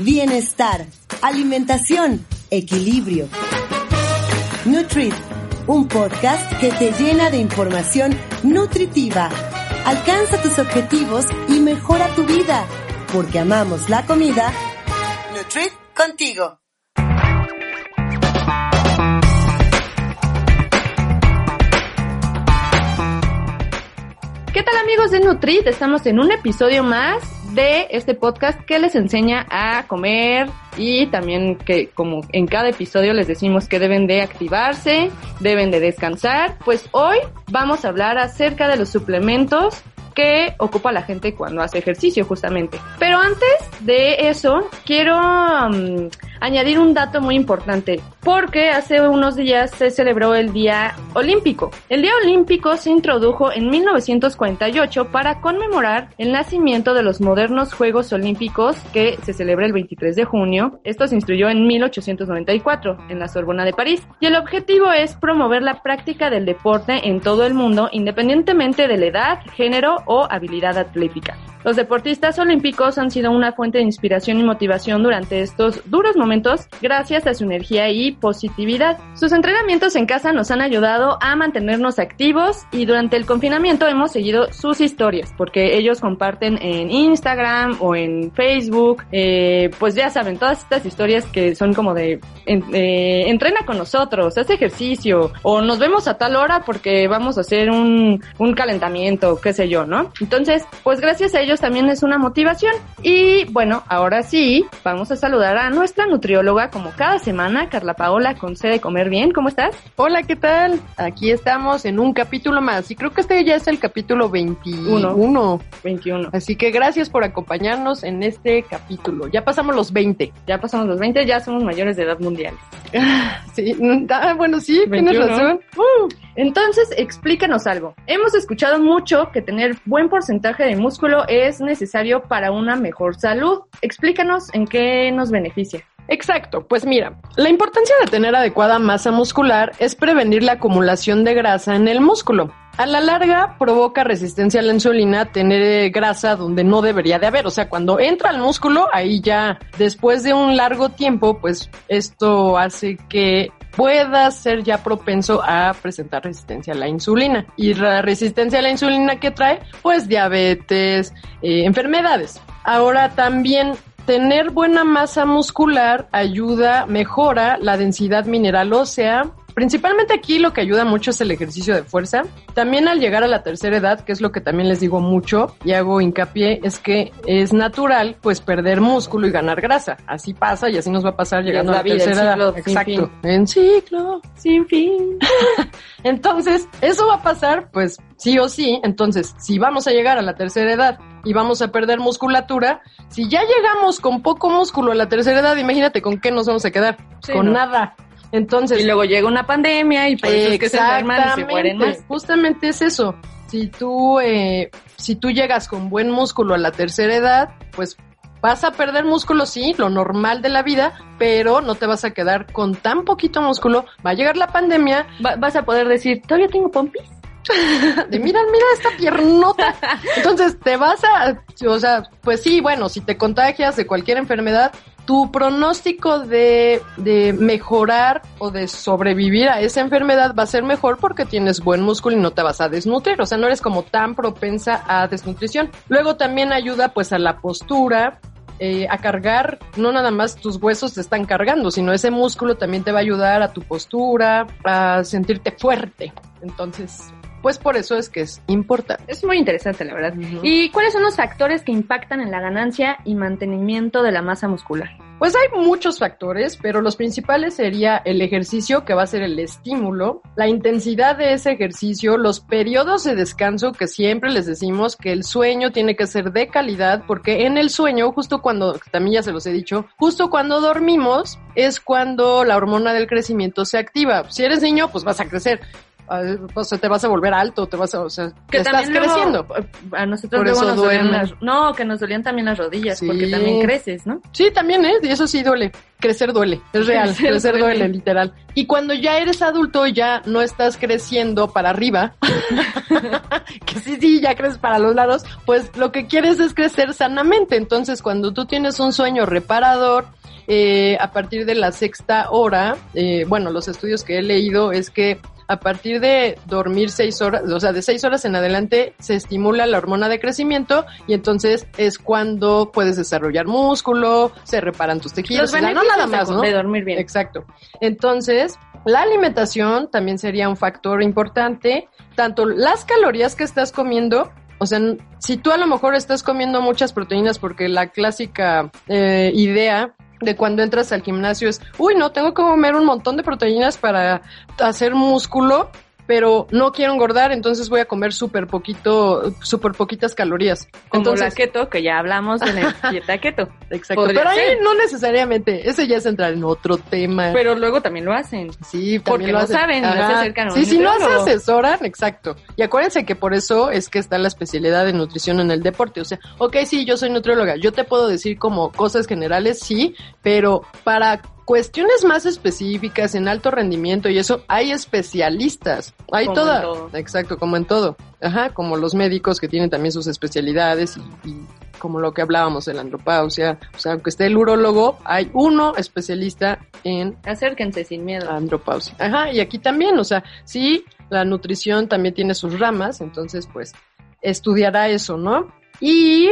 Bienestar, alimentación, equilibrio. Nutrit, un podcast que te llena de información nutritiva. Alcanza tus objetivos y mejora tu vida, porque amamos la comida. Nutrit contigo. ¿Qué tal amigos de Nutrit? Estamos en un episodio más de este podcast que les enseña a comer y también que como en cada episodio les decimos que deben de activarse, deben de descansar. Pues hoy vamos a hablar acerca de los suplementos que ocupa la gente cuando hace ejercicio justamente. Pero antes de eso, quiero um, añadir un dato muy importante, porque hace unos días se celebró el Día Olímpico. El Día Olímpico se introdujo en 1948 para conmemorar el nacimiento de los modernos Juegos Olímpicos que se celebra el 23 de junio. Esto se instruyó en 1894 en la Sorbona de París y el objetivo es promover la práctica del deporte en todo el mundo independientemente de la edad, género o habilidad atlética. Los deportistas olímpicos han sido una fuente de inspiración y motivación durante estos duros momentos gracias a su energía y positividad. Sus entrenamientos en casa nos han ayudado a mantenernos activos y durante el confinamiento hemos seguido sus historias porque ellos comparten en Instagram o en Facebook, eh, pues ya saben, todas estas historias que son como de eh, entrena con nosotros, haz ejercicio o nos vemos a tal hora porque vamos a hacer un, un calentamiento, qué sé yo, ¿no? Entonces, pues gracias a ellos también es una motivación. Y bueno, ahora sí, vamos a saludar a nuestra nutrióloga como cada semana, Carla Paola, con C de Comer Bien. ¿Cómo estás? Hola, ¿qué tal? Aquí estamos en un capítulo más y creo que este ya es el capítulo 21. 21. Así que gracias por acompañarnos en este capítulo. Ya pasamos los 20. Ya pasamos los 20, ya somos mayores de edad mundial. sí, ah, bueno, sí, 21. tienes razón. Uh. Entonces, explícanos algo. Hemos escuchado mucho que tener buen porcentaje de músculo es necesario para una mejor salud. Explícanos en qué nos beneficia. Exacto, pues mira, la importancia de tener adecuada masa muscular es prevenir la acumulación de grasa en el músculo. A la larga provoca resistencia a la insulina tener grasa donde no debería de haber. O sea, cuando entra al músculo, ahí ya después de un largo tiempo, pues esto hace que pueda ser ya propenso a presentar resistencia a la insulina. Y la resistencia a la insulina que trae, pues diabetes, eh, enfermedades. Ahora también tener buena masa muscular ayuda, mejora la densidad mineral ósea, Principalmente aquí lo que ayuda mucho es el ejercicio de fuerza. También al llegar a la tercera edad, que es lo que también les digo mucho y hago hincapié, es que es natural pues perder músculo y ganar grasa. Así pasa y así nos va a pasar llegando a la tercera edad. Exacto. En ciclo. Sin fin. Entonces, eso va a pasar pues sí o sí. Entonces, si vamos a llegar a la tercera edad y vamos a perder musculatura, si ya llegamos con poco músculo a la tercera edad, imagínate con qué nos vamos a quedar. con nada. Entonces, y luego llega una pandemia y por eso es que se enferman y se mueren más. Justamente es eso. Si tú, eh, si tú llegas con buen músculo a la tercera edad, pues vas a perder músculo, sí, lo normal de la vida, pero no te vas a quedar con tan poquito músculo. Va a llegar la pandemia. vas a poder decir, ¿todavía tengo pompis? De mira, mira esta piernota. Entonces te vas a, o sea, pues sí, bueno, si te contagias de cualquier enfermedad, tu pronóstico de, de, mejorar o de sobrevivir a esa enfermedad va a ser mejor porque tienes buen músculo y no te vas a desnutrir, o sea, no eres como tan propensa a desnutrición. Luego también ayuda pues a la postura, eh, a cargar, no nada más tus huesos te están cargando, sino ese músculo también te va a ayudar a tu postura, a sentirte fuerte. Entonces, pues por eso es que es importante. Es muy interesante, la verdad. ¿Y cuáles son los factores que impactan en la ganancia y mantenimiento de la masa muscular? Pues hay muchos factores, pero los principales sería el ejercicio, que va a ser el estímulo, la intensidad de ese ejercicio, los periodos de descanso, que siempre les decimos que el sueño tiene que ser de calidad, porque en el sueño, justo cuando, también ya se los he dicho, justo cuando dormimos es cuando la hormona del crecimiento se activa. Si eres niño, pues vas a crecer o sea, te vas a volver alto, te vas a, o sea, que estás creciendo. A nosotros luego nos dolían las, no, que nos dolían también las rodillas, porque también creces, ¿no? Sí, también, ¿eh? Y eso sí duele. Crecer duele, es real, crecer, duele. literal. Y cuando ya eres adulto, ya no estás creciendo para arriba, que sí, sí, ya creces para los lados, pues lo que quieres es crecer sanamente. Entonces, cuando tú tienes un sueño reparador, eh, a partir de la sexta hora, eh, bueno, los estudios que he leído es que a partir de dormir seis horas, o sea, de seis horas en adelante, se estimula la hormona de crecimiento y entonces es cuando puedes desarrollar músculo, se reparan tus tejidos, Los no nada más, ¿no? De dormir bien. Exacto. Entonces, la alimentación también sería un factor importante, tanto las calorías que estás comiendo o sea, si tú a lo mejor estás comiendo muchas proteínas porque la clásica eh, idea de cuando entras al gimnasio es, uy, no, tengo que comer un montón de proteínas para hacer músculo pero no quiero engordar, entonces voy a comer súper poquito, súper poquitas calorías. Como entonces, la keto, que ya hablamos de la dieta keto. Exacto. Pero ahí no necesariamente, ese ya es entrar en otro tema. Pero luego también lo hacen. Sí, porque lo, saben, no se acercan Sí, si no se asesoran, exacto. Y acuérdense que por eso es que está la especialidad de nutrición en el deporte. O sea, ok, sí, yo soy nutrióloga, yo te puedo decir como cosas generales, sí, pero para cuestiones más específicas en alto rendimiento y eso, hay especialistas. Hay toda. Exacto, como en todo. Ajá, como los médicos que tienen también sus especialidades y, como lo que hablábamos de la andropausia. O sea, aunque esté el urólogo, hay uno especialista en. Acérquense sin miedo. Andropausia. Ajá, y aquí también, o sea, sí, la nutrición también tiene sus ramas, entonces, pues, estudiará eso, ¿no? Y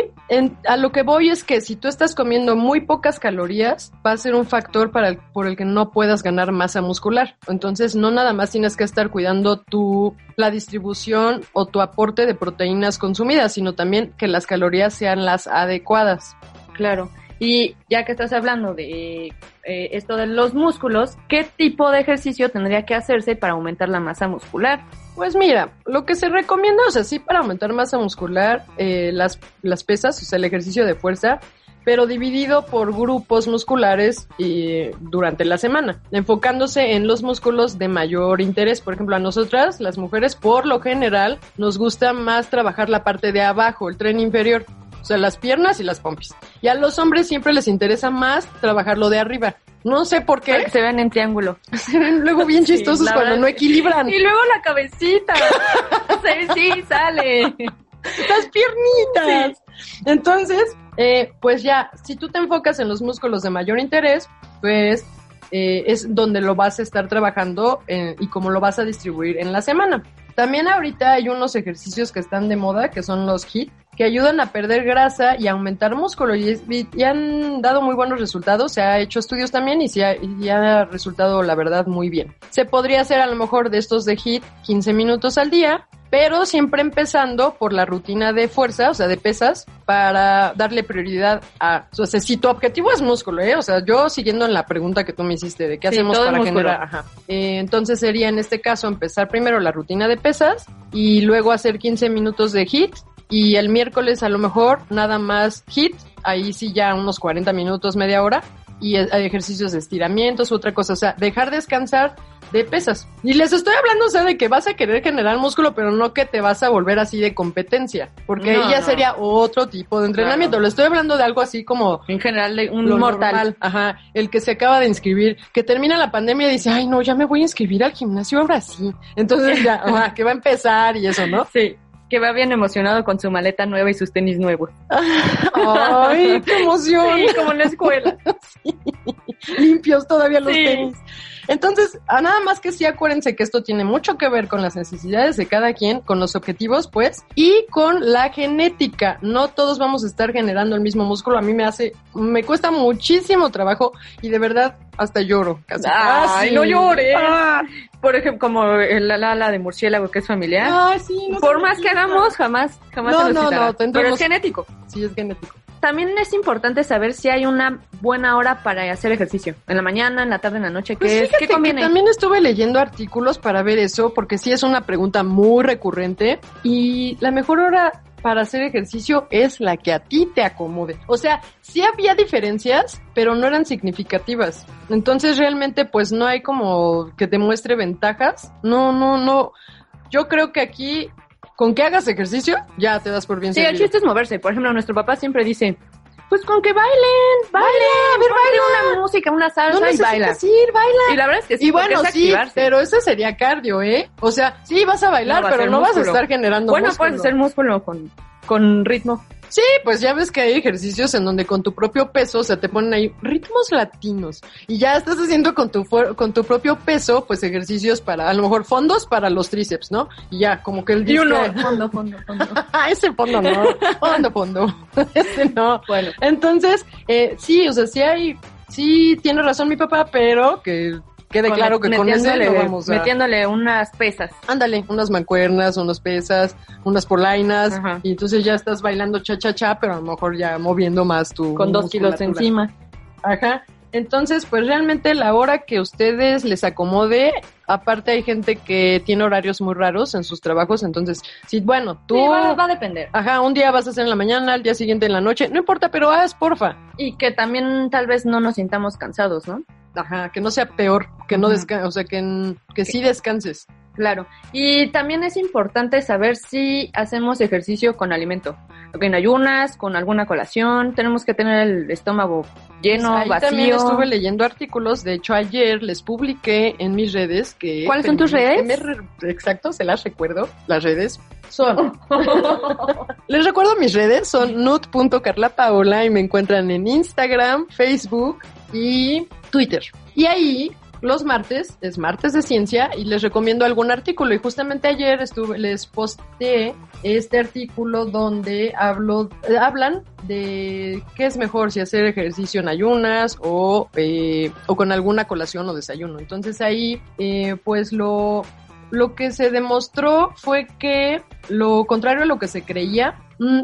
a lo que voy es que si tú estás comiendo muy pocas calorías, va a ser un factor para por el que no puedas ganar masa muscular. Entonces, no nada más tienes que estar cuidando tu, la distribución o tu aporte de proteínas consumidas, sino también que las calorías sean las adecuadas. Claro. Y ya que estás hablando de eh, esto de los músculos, ¿qué tipo de ejercicio tendría que hacerse para aumentar la masa muscular? Pues mira, lo que se recomienda, o sea, sí para aumentar masa muscular, eh, las, las pesas, o sea, el ejercicio de fuerza, pero dividido por grupos musculares y durante la semana, enfocándose en los músculos de mayor interés. Por ejemplo, a nosotras, las mujeres, por lo general, nos gusta más trabajar la parte de abajo, el tren inferior. O sea, las piernas y las pompis. Y a los hombres siempre les interesa más trabajar lo de arriba. No sé por qué. se ven en triángulo. Se ven luego bien chistosos cuando no equilibran. Y luego la cabecita. sí, sí, sale. Las piernitas. Entonces, eh, pues ya, si tú te enfocas en los músculos de mayor interés, pues eh, es donde lo vas a estar trabajando eh, y cómo lo vas a distribuir en la semana. También ahorita hay unos ejercicios que están de moda, que son los HIIT, que ayudan a perder grasa y aumentar músculo y, han dado muy buenos resultados. Se ha hecho estudios también y, se ha, y ha resultado, la verdad, muy bien. Se podría hacer a lo mejor de estos de HIIT 15 minutos al día pero siempre empezando por la rutina de fuerza, o sea, de pesas, para darle prioridad a, o sea, si tu objetivo es músculo, ¿eh? O sea, yo siguiendo en la pregunta que tú me hiciste de qué hacemos para generar, ajá. Eh, entonces sería en este caso empezar primero la rutina de pesas y luego hacer 15 minutos de HIT y el miércoles a lo mejor nada más HIT, ahí sí ya unos 40 minutos, media hora y hay ejercicios de estiramientos, otra cosa, o sea, dejar descansar de pesas. Y les estoy hablando, o sea, de que vas a querer generar músculo, pero no que te vas a volver así de competencia, porque ahí ya sería otro tipo de entrenamiento. Le estoy hablando de algo así como... En general, de un mortal. Ajá, el que se acaba de inscribir, que termina la pandemia y dice, ay, no, ya me voy a inscribir al gimnasio ahora sí. Entonces ya, ajá, que va a empezar y eso, ¿no? Sí que va bien emocionado con su maleta nueva y sus tenis nuevos. ¡Ay, qué emoción! Sí, como en la escuela. Limpios todavía los tenis. Entonces, a nada más que sí acuérdense que esto tiene mucho que ver con las necesidades de cada quien, con los objetivos, pues, y con la genética. No todos vamos a estar generando el mismo músculo. A mí me hace, me cuesta muchísimo trabajo y de verdad hasta lloro. Casi. Ay, no llores. Ah. Por ejemplo, como la ala de murciélago que es familiar. Ah, sí, Por más que hagamos, jamás, jamás no, no, no, Pero es genético. Sí, es genético. También es importante saber si hay una buena hora para hacer ejercicio. En la mañana, en la tarde, en la noche. Pues ¿Qué, es? fíjate ¿Qué que conviene? también estuve leyendo artículos para ver eso, porque sí es una pregunta muy recurrente. Y la mejor hora para hacer ejercicio es la que a ti te acomode. O sea, sí había diferencias, pero no eran significativas. Entonces realmente pues no hay como que te muestre ventajas. No, no, no. Yo creo que aquí con que hagas ejercicio ya te das por bien Sí, el servido. chiste es moverse. Por ejemplo, nuestro papá siempre dice, pues con que bailen, bailen, a ver, baila. una música, una No salsa y necesitas baila. ir, baila. Y la verdad es que sí, Y bueno, es sí, pero ese sería cardio, ¿eh? O sea, sí vas a bailar, No va a pero ser no vas a músculo. estar generando Bueno, músculo. puedes hacer músculo con, con ritmo. Sí, pues ya ves que hay ejercicios en donde con tu propio peso, o sea, te ponen ahí ritmos latinos y ya estás haciendo con tu fuer- con tu propio peso, pues ejercicios para, a lo mejor fondos para los tríceps, ¿no? Y ya, como que el Y uno, fondo, fondo, fondo. Ah, ese fondo no, fondo, fondo, ese no. Bueno, Entonces, eh, sí, o sea, sí hay, sí tiene razón mi papá, pero que quede con- claro que con metiéndole, no vamos a... metiéndole unas pesas. Ándale, unas mancuernas, unos pesas, unas polainas, Ajá. y entonces ya estás bailando cha cha cha, pero a lo mejor ya moviendo más tu Con dos kilos encima. Ajá. Entonces, pues realmente la hora que ustedes les acomode, aparte hay gente que tiene horarios muy raros en sus trabajos, entonces, sí, bueno, tú, Sí, va, va a depender. ajá, un día vas a hacer en la mañana, al día siguiente en la noche, no importa, pero haz, porfa. Y que también tal vez no nos sintamos cansados, ¿no? Ajá, que no sea peor, que no descanses, o sea, que, que sí descanses. Claro. Y también es importante saber si hacemos ejercicio con alimento. En ayunas, con alguna colación, tenemos que tener el estómago lleno, Pues Ahí vacío. también estuve leyendo artículos, de hecho ayer les publiqué en mis redes que... ¿Cuáles son tus redes? Me- Exacto, se las recuerdo. Las redes son... les recuerdo mis redes, son nut.carlapaola y me encuentran en Instagram, Facebook y Twitter. Y ahí... Los martes es martes de ciencia y les recomiendo algún artículo. Y justamente ayer estuve, les posté este artículo donde hablo, hablan de qué es mejor si hacer ejercicio en ayunas o, eh, o con alguna colación o desayuno. Entonces ahí, eh, pues lo, lo que se demostró fue que lo contrario a lo que se creía,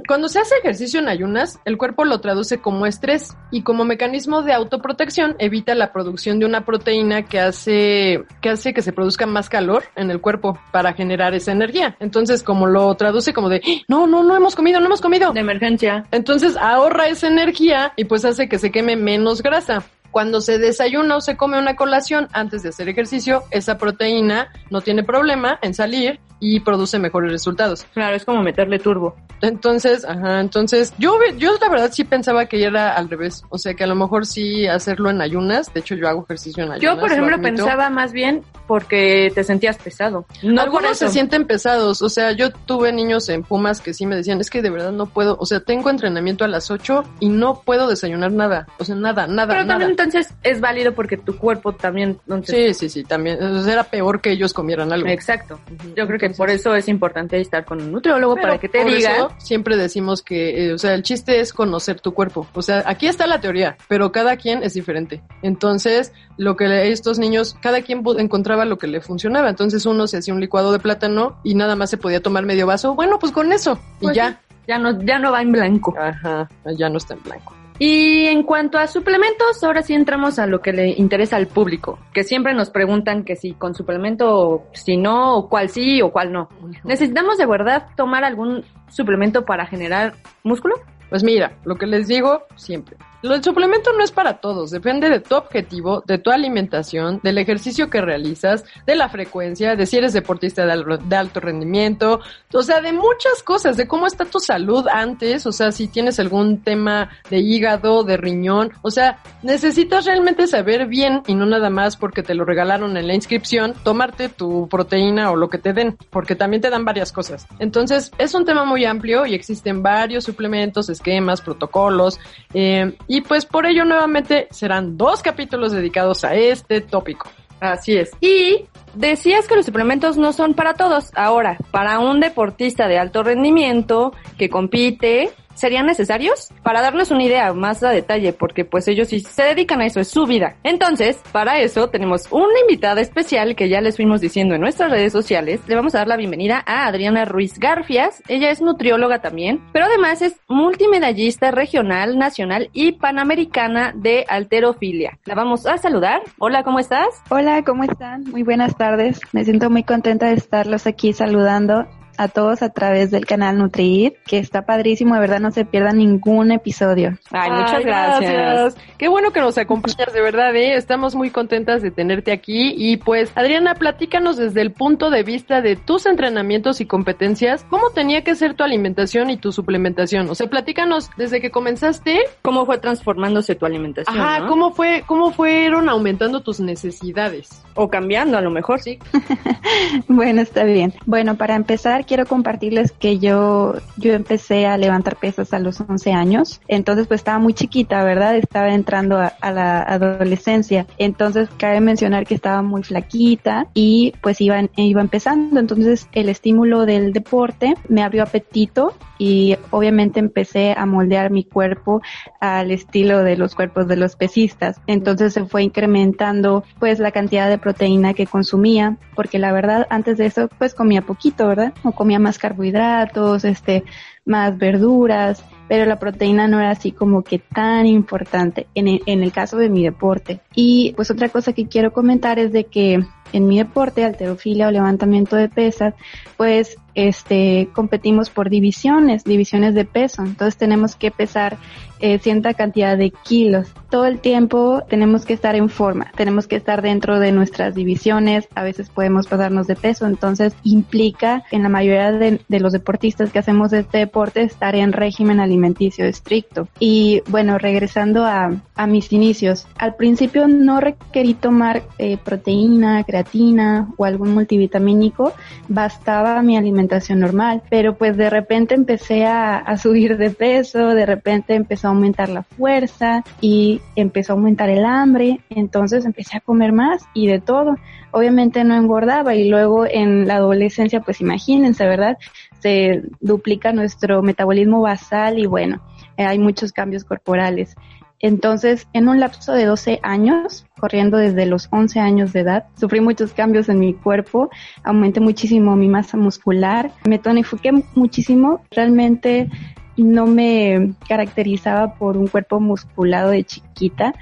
cuando se hace ejercicio en ayunas, el cuerpo lo traduce como estrés y como mecanismo de autoprotección evita la producción de una proteína que hace que hace que se produzca más calor en el cuerpo para generar esa energía. Entonces, como lo traduce como de, "¡Ah! no, no, no hemos comido, no hemos comido. De emergencia. Entonces ahorra esa energía y pues hace que se queme menos grasa. Cuando se desayuna o se come una colación antes de hacer ejercicio, esa proteína no tiene problema en salir y produce mejores resultados. Claro, es como meterle turbo. Entonces, ajá, entonces yo, yo la verdad sí pensaba que era al revés. O sea, que a lo mejor sí hacerlo en ayunas. De hecho, yo hago ejercicio en ayunas. Yo, por lo ejemplo, pensaba más bien porque te sentías pesado. No Algunos se sienten pesados, o sea, yo tuve niños en Pumas que sí me decían, es que de verdad no puedo, o sea, tengo entrenamiento a las 8 y no puedo desayunar nada, o sea, nada, nada, Pero nada. también entonces es válido porque tu cuerpo también... Entonces, Sí, sí, sí, también, o sea, era peor que ellos comieran algo. Exacto. Yo creo que por eso es importante estar con un nutriólogo Pero para que te diga. Siempre decimos que, eh, o sea, el chiste es conocer tu cuerpo. O sea, aquí está la teoría, pero cada quien es diferente. Entonces, lo que estos niños, cada quien encontraba lo que le funcionaba. Entonces, uno se hacía un licuado de plátano y nada más se podía tomar medio vaso. Bueno, pues con eso. Pues y ya. Ya no, ya no va en blanco. Ajá, ya no está en blanco. Y en cuanto a suplementos, ahora sí entramos a lo que le interesa al público, que siempre nos preguntan que si con suplemento, si no, o cuál sí o cuál no. ¿Necesitamos de verdad tomar algún suplemento para generar músculo? Pues mira, lo que les digo siempre. Lo- El suplemento no es para todos, depende de tu objetivo, de tu alimentación, del ejercicio que realizas, de la frecuencia, de si eres deportista de alto rendimiento, o sea, de muchas cosas, de cómo está tu salud antes, o sea, si tienes algún tema de hígado, de riñón, o sea, necesitas realmente saber bien y no nada más porque te lo regalaron en la inscripción, tomarte tu proteína o lo que te den, porque también te dan varias cosas. Entonces, es un tema muy amplio y existen varios suplementos, esquemas, protocolos, eh, y pues por ello nuevamente serán dos capítulos dedicados a este tópico. Así es. Y decías que los suplementos no son para todos. Ahora, para un deportista de alto rendimiento que compite, serían necesarios para darnos una idea más a detalle, porque pues ellos sí se dedican a eso, es su vida. Entonces, para eso tenemos una invitada especial que ya les fuimos diciendo en nuestras redes sociales. Le vamos a dar la bienvenida a Adriana Ruiz Garfias. Ella es nutrióloga también, pero además es multimedallista regional, nacional y panamericana de alterofilia. La vamos a saludar. Hola, ¿cómo estás? Hola, ¿cómo están? Muy buenas tardes. Me siento muy contenta de estarlos aquí saludando a todos a través del canal NutriIt, que está padrísimo, de verdad no se pierda ningún episodio. Ay, muchas gracias. Qué bueno que nos acompañas, de verdad, ¿eh? estamos muy contentas de tenerte aquí y pues Adriana, platícanos desde el punto de vista de tus entrenamientos y competencias, ¿cómo tenía que ser tu alimentación y tu suplementación? O sea, platícanos desde que comenzaste, ¿cómo fue transformándose tu alimentación? Ajá, ¿cómo fue cómo fueron aumentando tus necesidades o cambiando a lo mejor, sí. bueno, está bien. Bueno, para empezar quiero compartirles que yo, yo empecé a levantar pesas a los 11 años. Entonces, pues estaba muy chiquita, ¿verdad? Estaba entrando a, la adolescencia. Entonces, cabe mencionar que estaba muy flaquita y pues iba, iba empezando. Entonces, el estímulo del deporte me abrió apetito y obviamente empecé a moldear mi cuerpo al estilo de los cuerpos de los pesistas. Entonces se fue incrementando pues la cantidad de proteína que consumía, porque la verdad antes de eso pues comía poquito, ¿verdad? Comía más carbohidratos, este, más verduras, pero la proteína no era así como que tan importante en el, en el caso de mi deporte. Y pues otra cosa que quiero comentar es de que en mi deporte, alterofilia o levantamiento de pesas, pues este competimos por divisiones, divisiones de peso. Entonces tenemos que pesar eh, cierta cantidad de kilos. Todo el tiempo tenemos que estar en forma, tenemos que estar dentro de nuestras divisiones, a veces podemos pasarnos de peso, entonces implica en la mayoría de, los deportistas que hacemos este deporte estar en régimen alimenticio estricto. Y bueno, regresando a, a mis inicios, al principio no requerí tomar eh, proteína, creatina o algún multivitamínico, bastaba mi alimentación normal, pero pues de repente empecé a, a subir de peso, de repente empezó a aumentar la fuerza y empezó a aumentar el hambre, entonces empecé a comer más y de todo. Obviamente no engordaba y luego en la adolescencia, pues imagínense, ¿verdad? Se duplica nuestro metabolismo basal y bueno, eh, hay muchos cambios corporales. Entonces, en un lapso de 12 años, corriendo desde los 11 años de edad, sufrí muchos cambios en mi cuerpo, aumenté muchísimo mi masa muscular, me tonifiqué muchísimo, realmente no me caracterizaba por un cuerpo musculado de chiquita,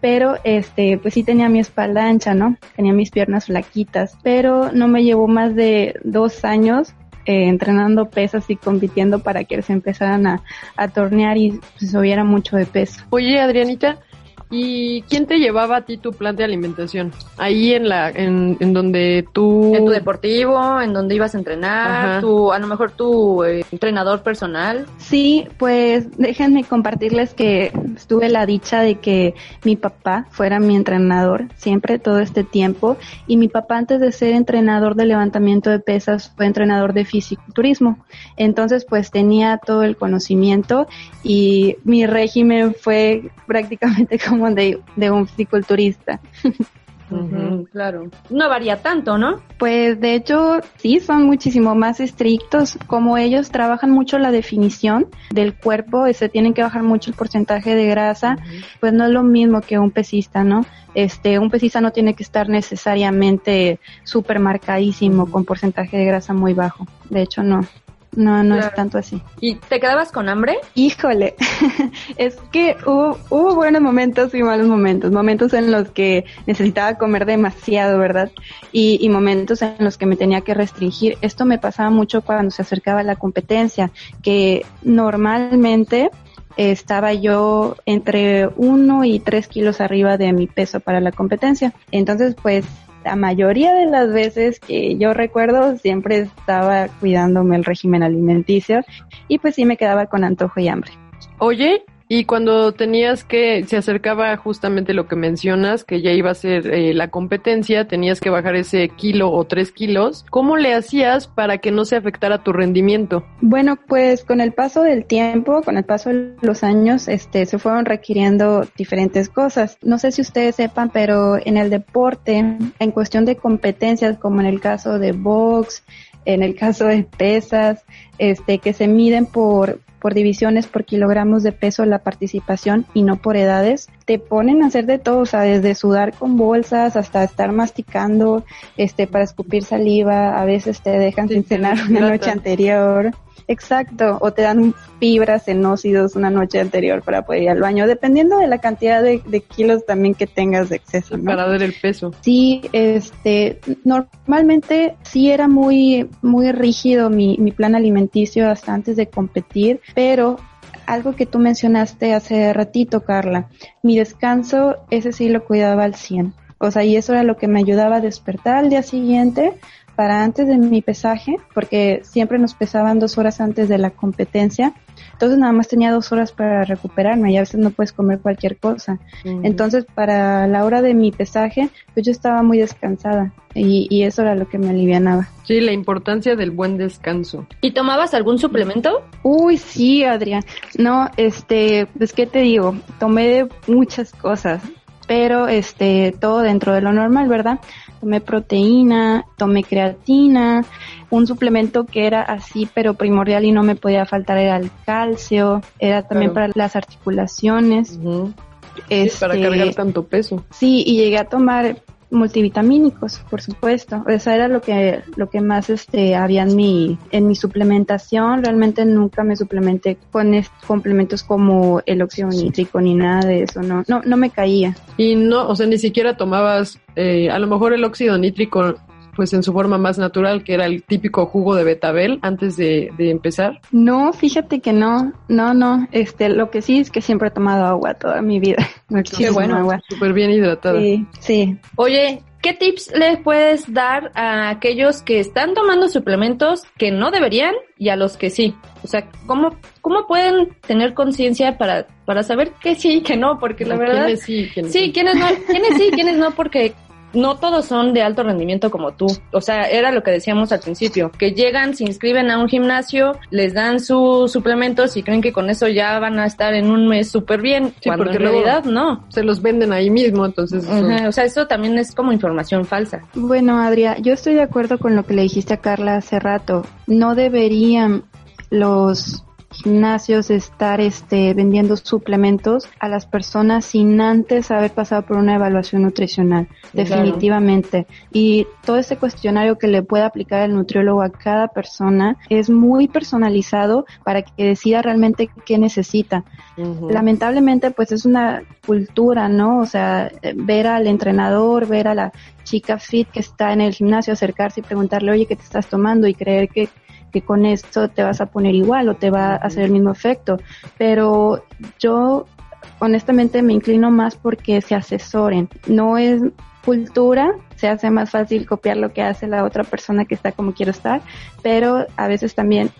pero este, pues sí tenía mi espalda ancha, ¿no? Tenía mis piernas flaquitas, pero no me llevó más de dos años eh, entrenando pesas y compitiendo para que se empezaran a, a tornear y se subiera mucho de peso. Oye, Adrianita, ¿Y quién te llevaba a ti tu plan de alimentación? Ahí en la, en, en donde tú... En tu deportivo, en donde ibas a entrenar, tu, a lo mejor tu eh, entrenador personal. Sí, pues déjenme compartirles que tuve la dicha de que mi papá fuera mi entrenador siempre todo este tiempo y mi papá antes de ser entrenador de levantamiento de pesas fue entrenador de fisiculturismo. Entonces pues tenía todo el conocimiento y mi régimen fue prácticamente como de, un fisiculturista. claro. No varía tanto, ¿no? Pues de hecho sí, son muchísimo más estrictos. Como ellos trabajan mucho la definición del cuerpo, se tienen que bajar mucho el porcentaje de grasa, pues no es lo mismo que un pesista, ¿no? Este, un pesista no tiene que estar necesariamente súper marcadísimo con porcentaje de grasa muy bajo. De hecho, no. No, no es tanto así. ¿Y te quedabas con hambre? Híjole, es que hubo, hubo buenos momentos y malos momentos. Momentos en los que necesitaba comer demasiado, ¿verdad? Y, y momentos en los que me tenía que restringir. Esto me pasaba mucho cuando se acercaba la competencia, que normalmente estaba yo entre uno y tres kilos arriba de mi peso para la competencia. Entonces, pues la mayoría de las veces que yo recuerdo siempre estaba cuidándome el régimen alimenticio y pues sí me quedaba con antojo y hambre. Oye, y cuando tenías que, se acercaba justamente lo que mencionas, que ya iba a ser eh, la competencia, tenías que bajar ese kilo o tres kilos, ¿cómo le hacías para que no se afectara tu rendimiento? Bueno, pues con el paso del tiempo, con el paso de los años, este, se fueron requiriendo diferentes cosas. No sé si ustedes sepan, pero en el deporte, en cuestión de competencias, como en el caso de box, en el caso de pesas, este, que se miden por por divisiones, por kilogramos de peso la participación y no por edades, te ponen a hacer de todo, o sea, desde sudar con bolsas hasta estar masticando, este, para escupir saliva, a veces te dejan sin cenar una noche anterior. Exacto, o te dan fibras en óxidos una noche anterior para poder ir al baño, dependiendo de la cantidad de, kilos también que tengas de exceso. Para ver el peso. Sí, este, normalmente sí era muy, muy rígido mi, mi plan alimenticio hasta antes de competir, pero algo que tú mencionaste hace ratito, Carla, mi descanso, ese sí lo cuidaba al 100. O sea, y eso era lo que me ayudaba a despertar al día siguiente para antes de mi pesaje, porque siempre nos pesaban dos horas antes de la competencia. Entonces nada más tenía dos horas para recuperarme y a veces no puedes comer cualquier cosa. Entonces para la hora de mi pesaje, pues yo estaba muy descansada y, y, eso era lo que me alivianaba. Sí, la importancia del buen descanso. ¿Y tomabas algún suplemento? Uy, sí, Adrián. No, este, pues qué te digo, tomé muchas cosas, pero este, todo dentro de lo normal, ¿verdad? tomé proteína, tomé creatina, un suplemento que era así pero primordial y no me podía faltar era el calcio, era también para las articulaciones. para cargar este, tanto peso. Sí, y llegué a tomar multivitamínicos, por supuesto. Eso era lo que lo que más este había en mi en mi suplementación. Realmente nunca me suplementé con complementos como el óxido nítrico ni nada de eso. No no no me caía. Y no, o sea, ni siquiera tomabas eh, a lo mejor el óxido nítrico pues en su forma más natural, que era el típico jugo de betabel antes de, empezar? No, fíjate que no, no, no. Este, lo que sí es que siempre he tomado agua toda mi vida. Qué bueno, agua. súper bien hidratada. Sí, sí. Oye, ¿qué tips les puedes dar a aquellos que están tomando suplementos que no deberían y a los que sí? O sea, ¿cómo, cómo pueden tener conciencia para, para saber que sí y que no? Porque la verdad... ¿Quiénes sí? ¿Quiénes sí, ¿quiénes no? ¿Quiénes sí? ¿Quiénes no? Porque no todos son de alto rendimiento como tú. O sea, era lo que decíamos al principio, que llegan, se inscriben a un gimnasio, les dan sus suplementos y creen que con eso ya van a estar en un mes súper bien, cuando en realidad no. Se los venden ahí mismo, entonces... O sea, eso también es como información falsa. Bueno, Adria, yo estoy de acuerdo con lo que le dijiste a Carla hace rato. No deberían los gimnasios estar este, vendiendo suplementos a las personas sin antes haber pasado por una evaluación nutricional, definitivamente. Y todo ese cuestionario que le puede aplicar el nutriólogo a cada persona es muy personalizado para que decida realmente qué necesita. Lamentablemente, pues es una cultura, ¿no? O sea, ver al entrenador, ver a la chica fit que está en el gimnasio, acercarse y preguntarle, oye, ¿qué te estás tomando? Y creer que que con esto te vas a poner igual o te va a hacer el mismo efecto. Pero yo honestamente me inclino más porque se asesoren. No es cultura, se hace más fácil copiar lo que hace la otra persona que está como quiero estar, pero a veces también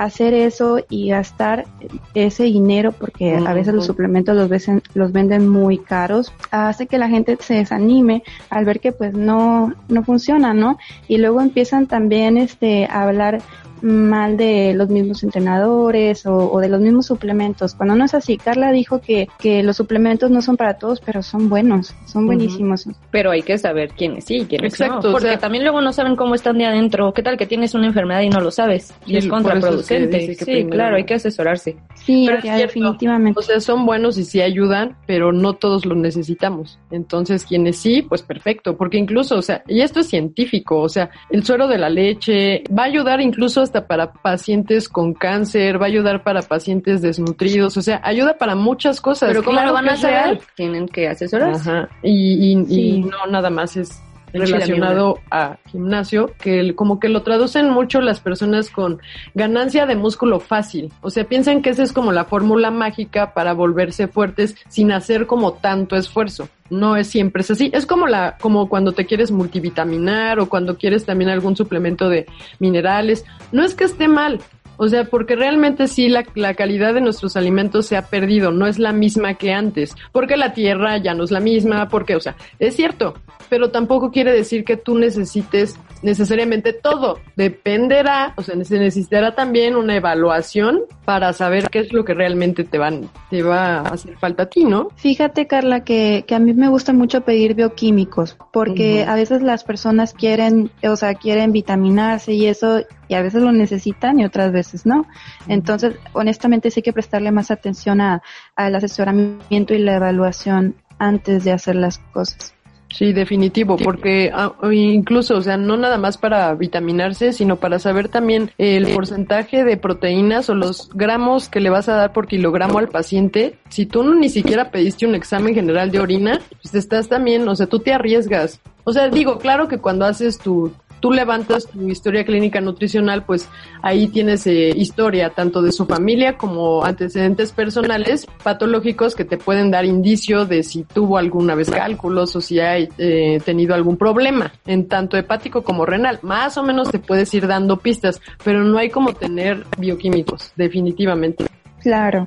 hacer eso y gastar ese dinero, porque a veces los suplementos los, los venden muy caros, hace que la gente se desanime al ver que pues no, no funciona, ¿no? Y luego empiezan también este, a hablar mal de los mismos entrenadores o, de los mismos suplementos. Cuando no es así, Carla dijo que, que los suplementos no son para todos, pero son buenos, son buenísimos. Pero hay que saber quiénes sí, quiénes Exacto, no. Porque también luego no saben cómo están de adentro. ¿Qué tal que tienes una enfermedad y no lo sabes? Y, es contraproducente. sí, claro, hay que asesorarse. Sí, definitivamente. O sea, son buenos y sí ayudan, pero no todos los necesitamos. Entonces, quienes sí, pues perfecto. Porque incluso, o sea, y esto es científico, o sea, el suero de la leche va a ayudar incluso para pacientes con cáncer, va a ayudar para pacientes desnutridos, o sea, ayuda para muchas cosas. Pero ¿cómo lo van a hacer? Tienen que asesorarse. Ajá. Y, y, no nada más es relacionado a gimnasio, que como que lo traducen mucho las personas con ganancia de músculo fácil. O sea, piensan que esa es como la fórmula mágica para volverse fuertes sin hacer como tanto esfuerzo no es siempre es así. Es como la, como cuando te quieres multivitaminar o cuando quieres también algún suplemento de minerales. No es que esté mal. O sea, porque realmente sí la, la calidad de nuestros alimentos se ha perdido, no es la misma que antes, porque la tierra ya no es la misma, porque, o sea, es cierto, pero tampoco quiere decir que tú necesites necesariamente todo. Dependerá, o sea, se necesitará también una evaluación para saber qué es lo que realmente te van, te va a hacer falta a ti, ¿no? Fíjate, Carla, que, que a mí me gusta mucho pedir bioquímicos, porque a veces las personas quieren, o sea, quieren vitaminarse y eso, y a veces lo necesitan y otras veces no. Entonces, honestamente, sí hay que prestarle más atención a, al asesoramiento y la evaluación antes de hacer las cosas. Sí, definitivo, porque ah, incluso, o sea, no nada más para vitaminarse, sino para saber también el porcentaje de proteínas o los gramos que le vas a dar por kilogramo al paciente. Si tú no ni siquiera pediste un examen general de orina, pues estás también, o sea, tú te arriesgas. O sea, digo, claro que cuando haces tu, tú levantas tu historia clínica nutricional, pues ahí tienes eh, historia tanto de su familia como antecedentes personales patológicos que te pueden dar indicio de si tuvo alguna vez cálculos o si ha eh, tenido algún problema, en tanto hepático como renal. Más o menos te puedes ir dando pistas, pero no hay como tener bioquímicos, definitivamente. Claro,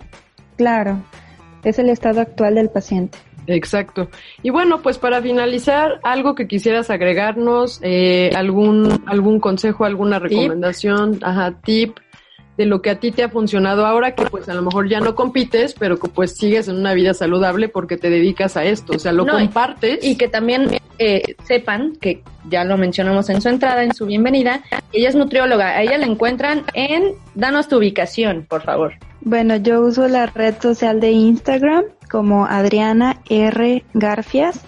claro. Es el estado actual del paciente. Exacto. Y bueno, pues para finalizar, algo que quisieras agregarnos, eh, algún algún consejo, alguna recomendación, ajá, tip de lo que a ti te ha funcionado ahora, que pues a lo mejor ya no compites, pero que pues sigues en una vida saludable porque te dedicas a esto, o sea, lo compartes. Y que también eh, sepan, que ya lo mencionamos en su entrada, en su bienvenida, ella es nutrióloga, a ella la encuentran en, danos tu ubicación, por favor. Bueno, yo uso la red social de Instagram como Adriana R. Garfias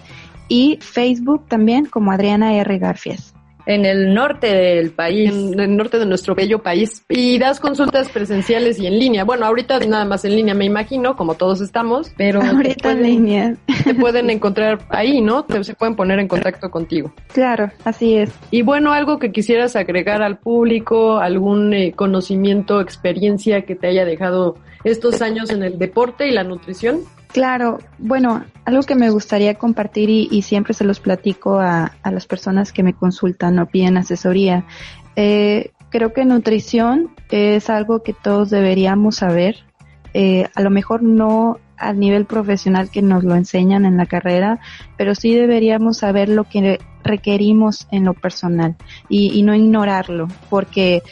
y Facebook también como Adriana R. Garfias en el norte del país. En el norte de nuestro bello país. Y das consultas presenciales y en línea. Bueno, ahorita nada más en línea, me imagino, como todos estamos, pero ahorita en línea. Te pueden encontrar ahí, ¿no? se pueden poner en contacto contigo. Claro, así es. Y bueno, algo que quisieras agregar al público, algún eh, conocimiento, experiencia que te haya dejado estos años en el deporte y la nutrición. Claro, bueno, algo que me gustaría compartir y, siempre se los platico a, las personas que me consultan o piden asesoría. Eh, creo que nutrición es algo que todos deberíamos saber. Eh, a lo mejor no al nivel profesional que nos lo enseñan en la carrera, pero sí deberíamos saber lo que requerimos en lo personal y no ignorarlo, porque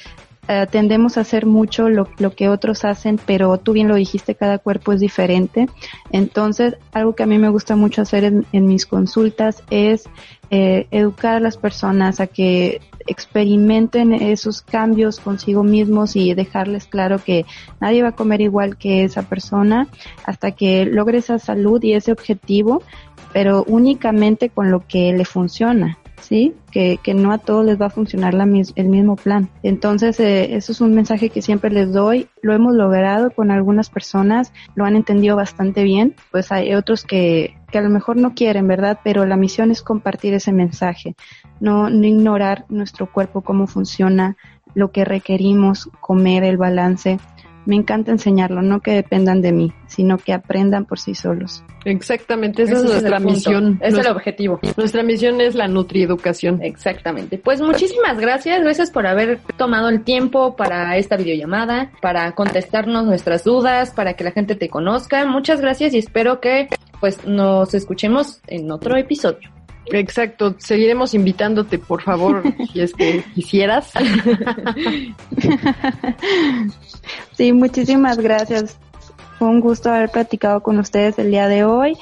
eh, tendemos a hacer mucho lo, que otros hacen, pero tú bien lo dijiste, cada cuerpo es diferente. Entonces, algo que a mí me gusta mucho hacer en, mis consultas es eh, educar a las personas a que experimenten esos cambios consigo mismos y dejarles claro que nadie va a comer igual que esa persona hasta que logre esa salud y ese objetivo, pero únicamente con lo que le funciona. ¿Sí? Que, que no a todos les va a funcionar la el mismo plan. Entonces, eh, eso es un mensaje que siempre les doy. Lo hemos logrado con algunas personas, lo han entendido bastante bien, pues hay otros que, que a lo mejor no quieren, ¿verdad? Pero la misión es compartir ese mensaje, no, no ignorar nuestro cuerpo, cómo funciona, lo que requerimos, comer, el balance me encanta enseñarlo, no que dependan de mí, sino que aprendan por sí solos. Exactamente, esa es nuestra misión. Es el objetivo. Nuestra misión es la nutrieducación. Exactamente. Pues muchísimas gracias, gracias por haber tomado el tiempo para esta videollamada, para contestarnos nuestras dudas, para que la gente te conozca. Muchas gracias y espero que pues nos escuchemos en otro episodio. Exacto, seguiremos invitándote, por favor, si es que quisieras. Sí, muchísimas gracias. Fue un gusto haber platicado con ustedes el día de hoy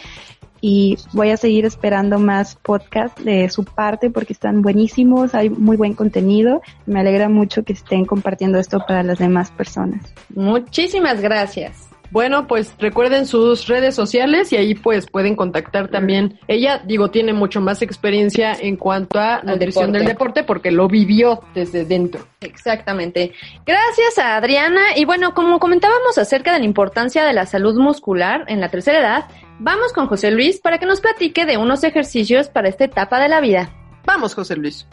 y voy a seguir esperando más podcasts de su parte porque están buenísimos, hay muy buen contenido. Me alegra mucho que estén compartiendo esto para las demás personas. Muchísimas gracias. Bueno, pues recuerden sus redes sociales y ahí pues pueden contactar también. Ella, digo, tiene mucho más experiencia en cuanto a la nutrición del deporte porque lo vivió desde dentro. Exactamente. Gracias a Adriana. Y bueno, como comentábamos acerca de la importancia de la salud muscular en la tercera edad, vamos con José Luis para que nos platique de unos ejercicios para esta etapa de la vida. Vamos, José Luis.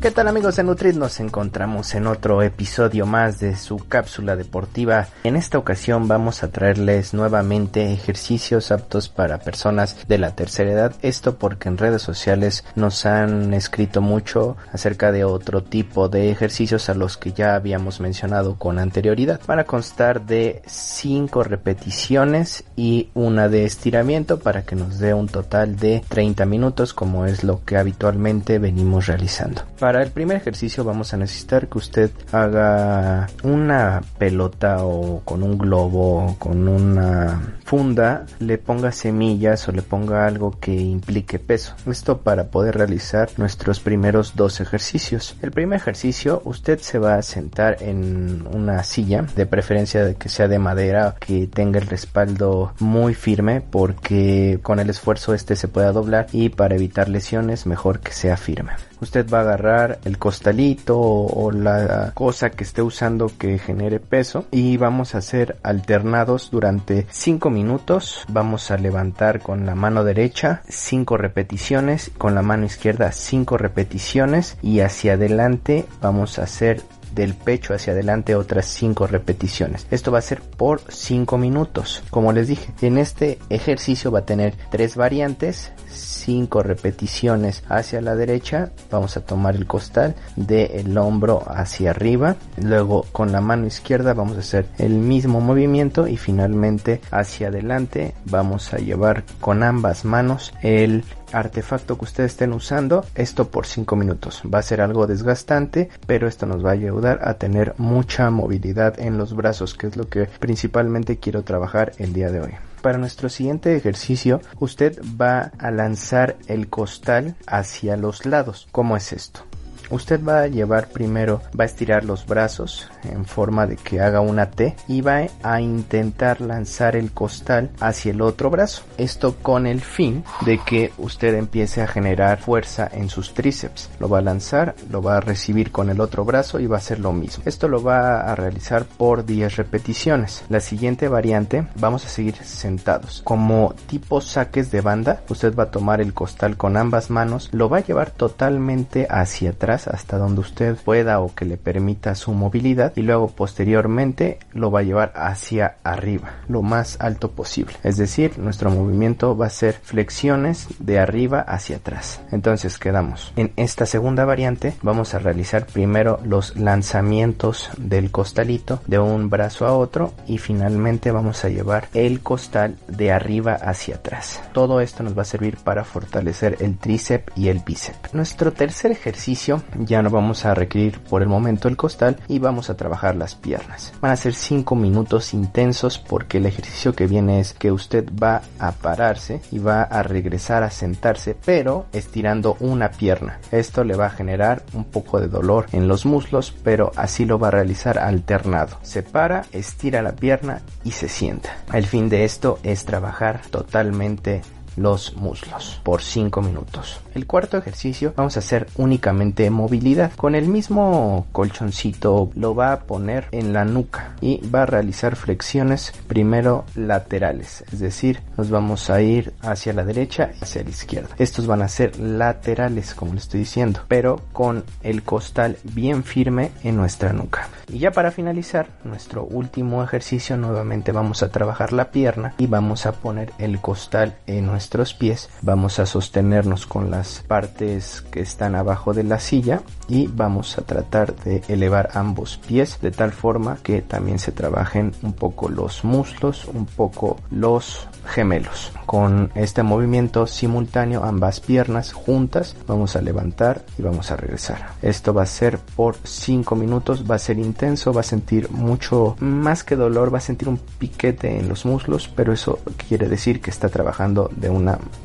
¿Qué tal amigos de Nutrit? Nos encontramos en otro episodio más de su cápsula deportiva. En esta ocasión vamos a traerles nuevamente ejercicios aptos para personas de la tercera edad. Esto porque en redes sociales nos han escrito mucho acerca de otro tipo de ejercicios a los que ya habíamos mencionado con anterioridad. Van a constar de 5 repeticiones y una de estiramiento para que nos dé un total de 30 minutos como es lo que habitualmente venimos realizando. El primer ejercicio vamos a necesitar que usted haga una pelota o con un globo o con una funda le ponga semillas o le ponga algo que implique peso. Esto para poder realizar nuestros primeros dos ejercicios. El primer ejercicio usted se va a sentar en una silla, de preferencia de que sea de madera, que tenga el respaldo muy firme porque con el esfuerzo este se pueda doblar y para evitar lesiones mejor que sea firme usted va a agarrar el costalito o, la cosa que esté usando que genere peso y vamos a hacer alternados durante 5 minutos. Vamos a levantar con la mano derecha 5 repeticiones, con la mano izquierda 5 repeticiones y hacia adelante vamos a hacer del pecho hacia adelante otras 5 repeticiones. Esto va a ser por 5 minutos. Como les dije, en este ejercicio va a tener tres variantes, 5 repeticiones hacia la derecha, vamos a tomar el costal del hombro hacia arriba, luego con la mano izquierda vamos a hacer el mismo movimiento y finalmente hacia adelante vamos a llevar con ambas manos el artefacto que ustedes estén usando esto por 5 minutos va a ser algo desgastante pero esto nos va a ayudar a tener mucha movilidad en los brazos que es lo que principalmente quiero trabajar el día de hoy para nuestro siguiente ejercicio, usted va a lanzar el costal hacia los lados. ¿Cómo es esto? Usted va a llevar primero, va a estirar los brazos en forma de que haga una T y va a intentar lanzar el costal hacia el otro brazo. Esto con el fin de que usted empiece a generar fuerza en sus tríceps. Lo va a lanzar, lo va a recibir con el otro brazo y va a hacer lo mismo. Esto lo va a realizar por 10 repeticiones. La siguiente variante, vamos a seguir sentados. Como tipo saques de banda, usted va a tomar el costal con ambas manos, lo va a llevar totalmente hacia atrás hasta donde usted pueda o que le permita su movilidad y luego posteriormente lo va a llevar hacia arriba lo más alto posible. Es decir nuestro movimiento va a ser flexiones de arriba hacia atrás. Entonces quedamos. En esta segunda variante vamos a realizar primero los lanzamientos del costalito de un brazo a otro y finalmente vamos a llevar el costal de arriba hacia atrás. Todo esto nos va a servir para fortalecer el tríceps y el bíceps. Nuestro tercer ejercicio ya no vamos a requerir por el momento el costal y vamos a trabajar las piernas. Van a ser 5 minutos intensos porque el ejercicio que viene es que usted va a pararse y va a regresar a sentarse pero estirando una pierna. Esto le va a generar un poco de dolor en los muslos pero así lo va a realizar alternado. Se para, estira la pierna y se sienta. El fin de esto es trabajar totalmente los muslos por 5 minutos. El cuarto ejercicio vamos a hacer únicamente movilidad. Con el mismo colchoncito lo va a poner en la nuca y va a realizar flexiones primero laterales, es decir, nos vamos a ir hacia la derecha y hacia la izquierda. Estos van a ser laterales, como le estoy diciendo, pero con el costal bien firme en nuestra nuca. Y ya para finalizar, nuestro último ejercicio nuevamente vamos a trabajar la pierna y vamos a poner el costal en nuestros pies. Vamos a sostenernos con la partes que están abajo de la silla y vamos a tratar de elevar ambos pies de tal forma que también se trabajen un poco los muslos, un poco los gemelos. Con este movimiento simultáneo, ambas piernas juntas, vamos a levantar y vamos a regresar. Esto va a ser por 5 minutos, va a ser intenso, va a sentir mucho más que dolor, va a sentir un piquete en los muslos, pero eso quiere decir que está trabajando de una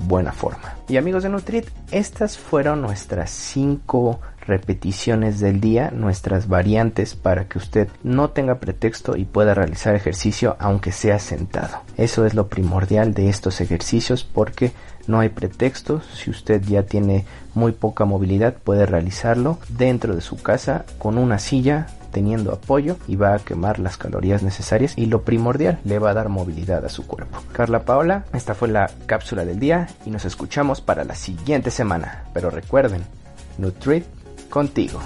buena forma. Y amigos de Nutrit, estas fueron nuestras 5 repeticiones del día, nuestras variantes para que usted no tenga pretexto y pueda realizar ejercicio aunque sea sentado. Eso es lo primordial de estos ejercicios porque no hay pretexto. Si usted ya tiene muy poca movilidad puede realizarlo dentro de su casa con una silla teniendo apoyo y va a quemar las calorías necesarias y lo primordial le va a dar movilidad a su cuerpo. Carla Paola, esta fue la cápsula del día y nos escuchamos para la siguiente semana. Pero recuerden, Nutrit contigo.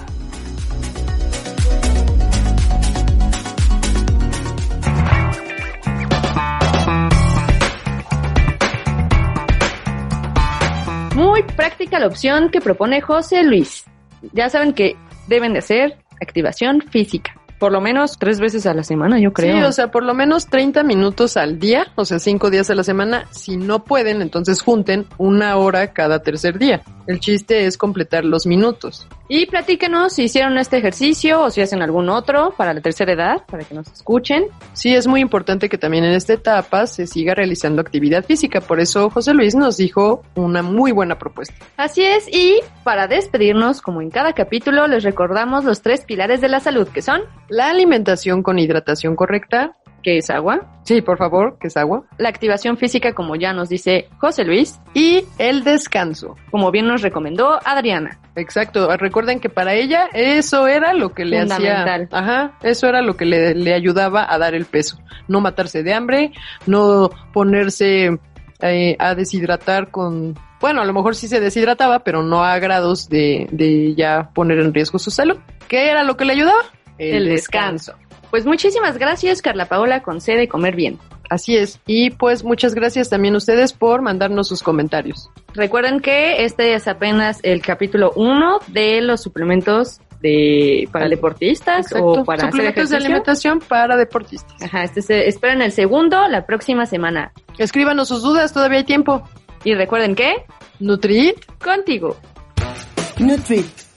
Muy práctica la opción que propone José Luis. Ya saben que deben de hacer activación física. Por lo menos tres veces a la semana, yo creo. Sí, o sea, por lo menos 30 minutos al día, o sea, cinco días a la semana. Si no pueden, entonces junten una hora cada tercer día. El chiste es completar los minutos. Y platíquenos si hicieron este ejercicio o si hacen algún otro para la tercera edad, para que nos escuchen. Sí, es muy importante que también en esta etapa se siga realizando actividad física. Por eso José Luis nos dijo una muy buena propuesta. Así es, y para despedirnos, como en cada capítulo, les recordamos los tres pilares de la salud, que son La alimentación con hidratación correcta. Que es agua, Sí, por favor, que es agua. la activación física, como ya nos dice José Luis, Y el descanso. como bien nos recomendó Adriana. Exacto. Recuerden que para ella eso era lo que le Fundamental. hacía. Ajá. Eso era lo que le, le ayudaba a dar el peso. No matarse de hambre, no ponerse eh, a deshidratar con. Bueno, a lo mejor sí se deshidrataba, pero no a grados de, de ya poner en riesgo su salud. ¿Qué era lo que le ayudaba? El descanso. Pues muchísimas gracias, Carla Paola, con C de comer bien. Así es. Y pues muchas gracias también a ustedes por mandarnos sus comentarios. Recuerden que este es apenas el capítulo 1 de los suplementos de para deportistas Exacto. o para hacer Suplementos de alimentación para deportistas. Ajá, este se, esperen el segundo la próxima semana. Escríbanos sus dudas, todavía hay tiempo. Y recuerden que Nutrit contigo. Nutrit,